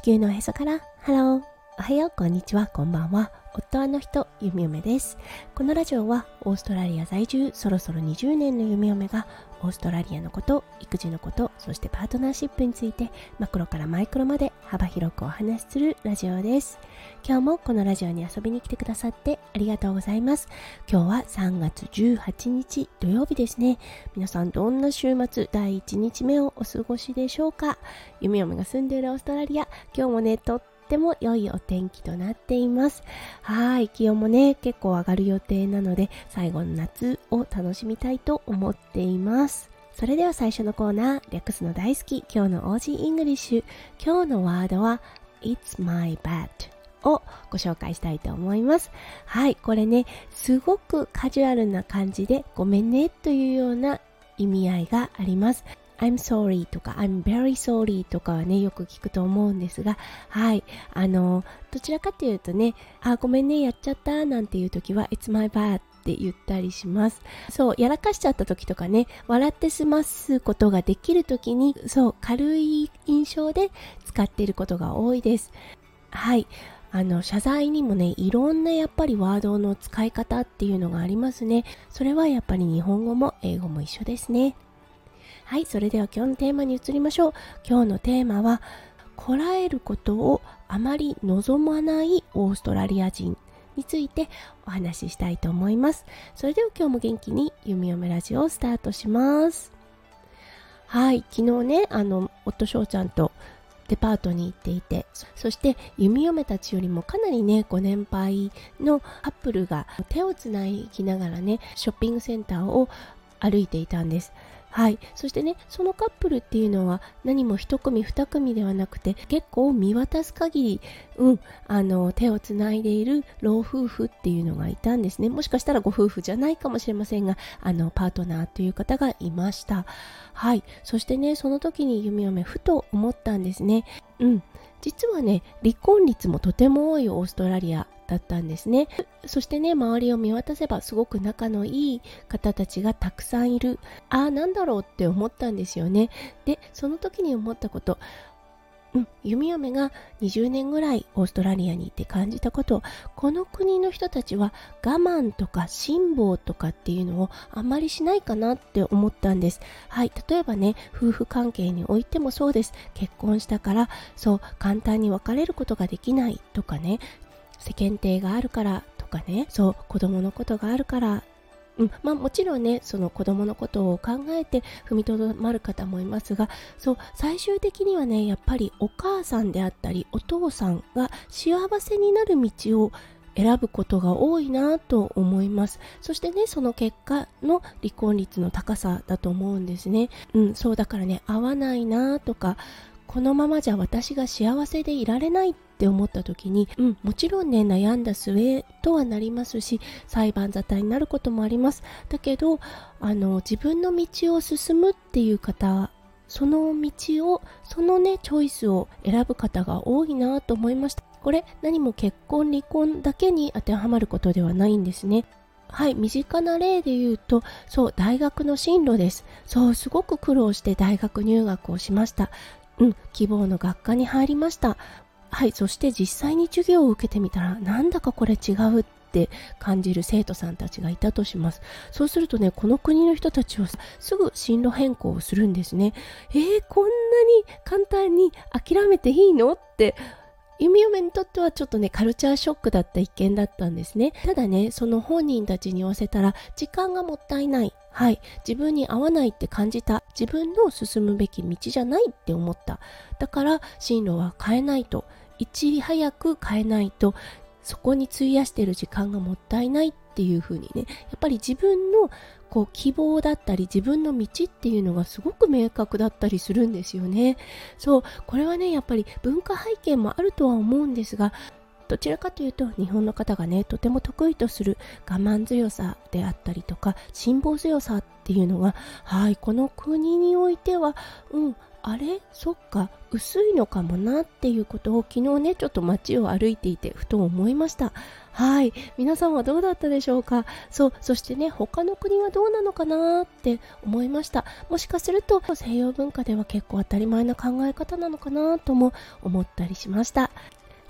地球のへそから。ハロー。おはようこんにちはこんばんは。夫あの人ゆみおめです。このラジオはオーストラリア在住そろそろ20年のゆみおめがオーストラリアのこと育児のことそしてパートナーシップについてマクロからマイクロまで幅広くお話しするラジオです。今日もこのラジオに遊びに来てくださってありがとうございます。今日は3月18日土曜日ですね。皆さんどんな週末第1日目をお過ごしでしょうか？ゆみおめが住んでいるオーストラリア今日もねとってても良いお天気となっていますはい気温もね結構上がる予定なので最後の夏を楽しみたいと思っていますそれでは最初のコーナー略すの大好き今日の OG イングリッシュ今日のワードは It's my bad をご紹介したいと思います。はい、これね、すごくカジュアルな感じでごめんねというような意味合いがあります。I'm sorry とか I'm very sorry とかはね、よく聞くと思うんですが、はい。あの、どちらかというとね、あ、ごめんね、やっちゃったなんていう時は It's my bad って言ったりします。そう、やらかしちゃった時とかね、笑って済ますことができる時に、そう、軽い印象で使っていることが多いです。はい。あの謝罪にもねいろんなやっぱりワードの使い方っていうのがありますねそれはやっぱり日本語も英語も一緒ですねはい、それでは今日のテーマに移りましょう。今日のテーマは、こらえることをあまり望まないオーストラリア人についてお話ししたいと思います。それでは今日も元気に弓嫁ラジオをスタートします。はい、昨日ね、あの、夫翔ちゃんとデパートに行っていてそして弓嫁たちよりもかなりねご年配のカップルが手をつないきながらねショッピングセンターを歩いていたんですはい。そしてね、そのカップルっていうのは何も一組二組ではなくて結構見渡す限り、うん、あの、手をつないでいる老夫婦っていうのがいたんですね。もしかしたらご夫婦じゃないかもしれませんが、あの、パートナーという方がいました。はい。そしてね、その時に弓嫁ふと思ったんですね。うん。実はね、離婚率もとても多いオーストラリアだったんですね。そしてね周りを見渡せばすごく仲のいい方たちがたくさんいる。ああなんだろうって思ったんですよね。でその時に思ったこと。うん、弓嫁が20年ぐらいオーストラリアにいて感じたこと。この国の人たちは我慢とか辛抱とかっていうのをあんまりしないかなって思ったんです。はい例えばね夫婦関係においてもそうです。結婚したからそう簡単に別れることができないとかね。世間体があるからとかね。そう子供のことがあるから。うん、まあもちろんねその子供のことを考えて踏みとどまる方もいますがそう最終的にはねやっぱりお母さんであったりお父さんが幸せになる道を選ぶことが多いなと思います。そしてねその結果の離婚率の高さだと思うんですね。うんそうだからね合わないなとかこのままじゃ私が幸せでいられないって思った時に、うん、もちろんね悩んだ末とはなりますし裁判沙汰になることもありますだけどあの自分の道を進むっていう方その道をそのねチョイスを選ぶ方が多いなと思いましたこれ何も結婚離婚だけに当てはまることではないんですねはい、身近な例で言うと、そう、大学の進路です。そう、すごく苦労して大学入学をしました。うん、希望の学科に入りました。はい、そして実際に授業を受けてみたら、なんだかこれ違うって感じる生徒さんたちがいたとします。そうするとね、この国の人たちはすぐ進路変更をするんですね。えー、こんなに簡単に諦めていいのって弓嫁にとってはちょっとね、カルチャーショックだった一件だったんですね。ただね、その本人たちに言わせたら、時間がもったいない。はい。自分に合わないって感じた。自分の進むべき道じゃないって思った。だから、進路は変えないと。いち早く変えないと、そこに費やしてる時間がもったいないっていう風にね、やっぱり自分のこう希望だったり自分の道っていうのがすごく明確だったりするんですよね。そうこれはねやっぱり文化背景もあるとは思うんですがどちらかというと日本の方がねとても得意とする我慢強さであったりとか辛抱強さっていうのがはいこの国においてはうんあれ？そっか薄いのかもなっていうことを昨日ねちょっと街を歩いていてふと思いました。はい皆さんはどうだったでしょうか？そうそしてね他の国はどうなのかなって思いました。もしかすると西洋文化では結構当たり前な考え方なのかなとも思ったりしました。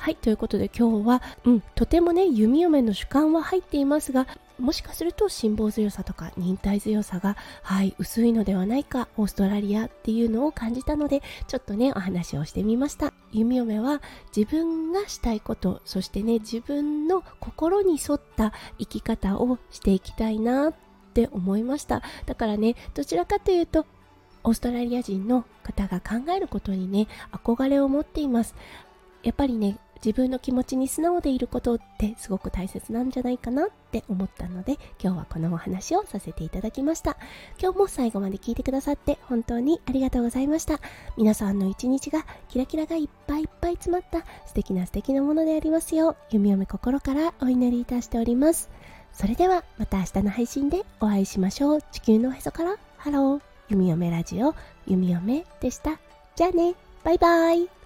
はい、ということで今日は、うん、とてもね、弓嫁の主観は入っていますが、もしかすると辛抱強さとか忍耐強さが、はい、薄いのではないか、オーストラリアっていうのを感じたので、ちょっとね、お話をしてみました。弓嫁は自分がしたいこと、そしてね、自分の心に沿った生き方をしていきたいなって思いました。だからね、どちらかというと、オーストラリア人の方が考えることにね、憧れを持っています。やっぱりね、自分の気持ちに素直でいることってすごく大切なんじゃないかなって思ったので今日はこのお話をさせていただきました。今日も最後まで聞いてくださって本当にありがとうございました。皆さんの一日がキラキラがいっぱいいっぱい詰まった素敵な素敵なものでありますようゆみおめ心からお祈りいたしております。それではまた明日の配信でお会いしましょう。地球のおへそからハロー。弓嫁ラジオ弓嫁でした。じゃあね。バイバイ。